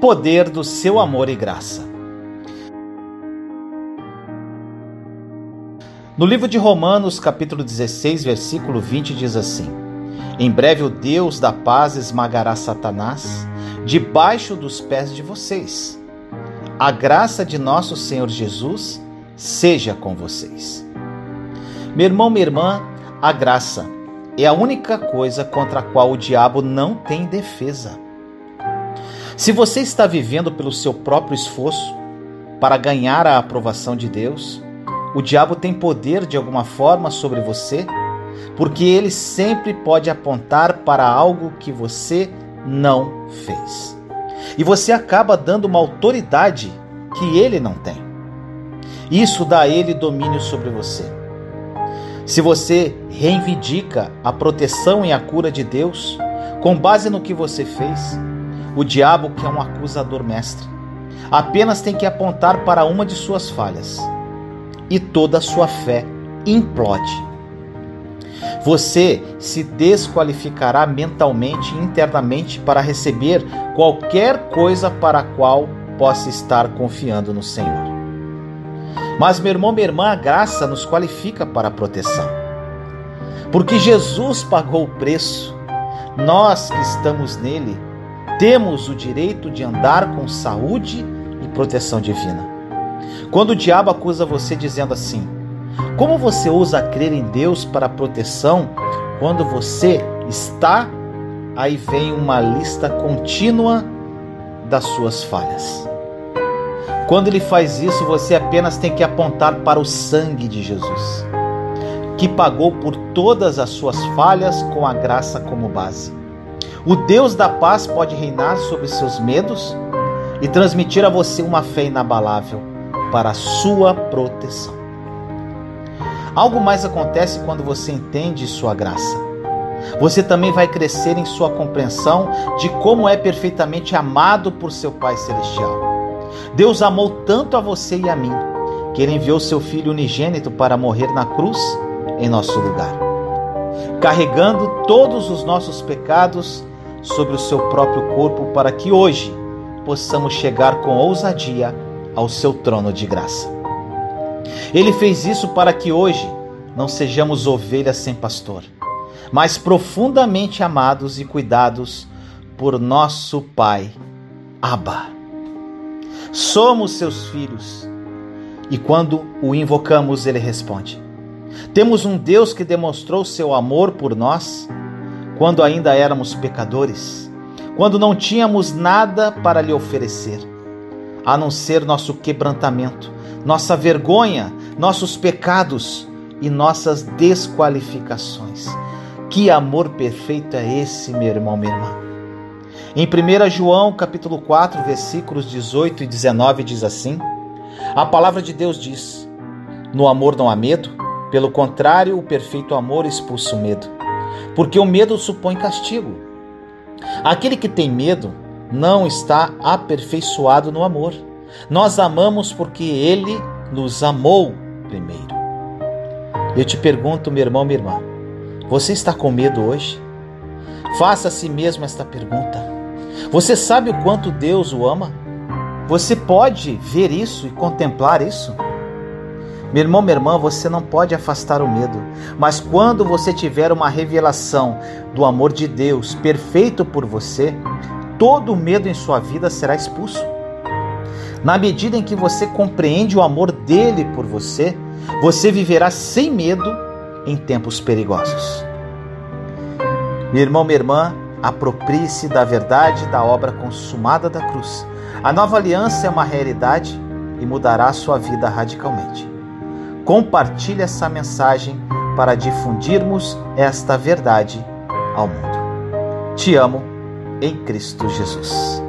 poder do seu amor e graça. No livro de Romanos, capítulo 16, versículo 20, diz assim: Em breve o Deus da paz esmagará Satanás debaixo dos pés de vocês. A graça de nosso Senhor Jesus seja com vocês. Meu irmão, minha irmã, a graça é a única coisa contra a qual o diabo não tem defesa. Se você está vivendo pelo seu próprio esforço para ganhar a aprovação de Deus, o diabo tem poder de alguma forma sobre você, porque ele sempre pode apontar para algo que você não fez. E você acaba dando uma autoridade que ele não tem. Isso dá a ele domínio sobre você. Se você reivindica a proteção e a cura de Deus com base no que você fez, o diabo, que é um acusador mestre, apenas tem que apontar para uma de suas falhas e toda a sua fé implode. Você se desqualificará mentalmente e internamente para receber qualquer coisa para a qual possa estar confiando no Senhor. Mas, meu irmão, minha irmã, a graça nos qualifica para a proteção. Porque Jesus pagou o preço. Nós que estamos nele temos o direito de andar com saúde e proteção divina. Quando o diabo acusa você dizendo assim: Como você ousa crer em Deus para proteção quando você está? Aí vem uma lista contínua das suas falhas. Quando ele faz isso, você apenas tem que apontar para o sangue de Jesus, que pagou por todas as suas falhas com a graça como base. O Deus da paz pode reinar sobre seus medos e transmitir a você uma fé inabalável para a sua proteção. Algo mais acontece quando você entende sua graça. Você também vai crescer em sua compreensão de como é perfeitamente amado por seu Pai Celestial. Deus amou tanto a você e a mim que ele enviou seu Filho unigênito para morrer na cruz em nosso lugar, carregando todos os nossos pecados sobre o seu próprio corpo para que hoje possamos chegar com ousadia ao seu trono de graça. Ele fez isso para que hoje não sejamos ovelhas sem pastor, mas profundamente amados e cuidados por nosso Pai, Abba. Somos seus filhos e quando o invocamos, ele responde. Temos um Deus que demonstrou seu amor por nós quando ainda éramos pecadores, quando não tínhamos nada para lhe oferecer, a não ser nosso quebrantamento, nossa vergonha, nossos pecados e nossas desqualificações. Que amor perfeito é esse, meu irmão, minha irmã? Em 1 João, capítulo 4, versículos 18 e 19 diz assim: A palavra de Deus diz: No amor não há medo, pelo contrário, o perfeito amor expulsa o medo porque o medo supõe castigo. Aquele que tem medo não está aperfeiçoado no amor. Nós amamos porque ele nos amou primeiro. Eu te pergunto, meu irmão, minha irmã, você está com medo hoje? Faça a si mesmo esta pergunta. Você sabe o quanto Deus o ama? Você pode ver isso e contemplar isso? Meu irmão, minha irmã, você não pode afastar o medo, mas quando você tiver uma revelação do amor de Deus perfeito por você, todo medo em sua vida será expulso. Na medida em que você compreende o amor dele por você, você viverá sem medo em tempos perigosos. Meu irmão, minha irmã, aproprie-se da verdade da obra consumada da cruz. A nova aliança é uma realidade e mudará a sua vida radicalmente. Compartilhe essa mensagem para difundirmos esta verdade ao mundo. Te amo em Cristo Jesus.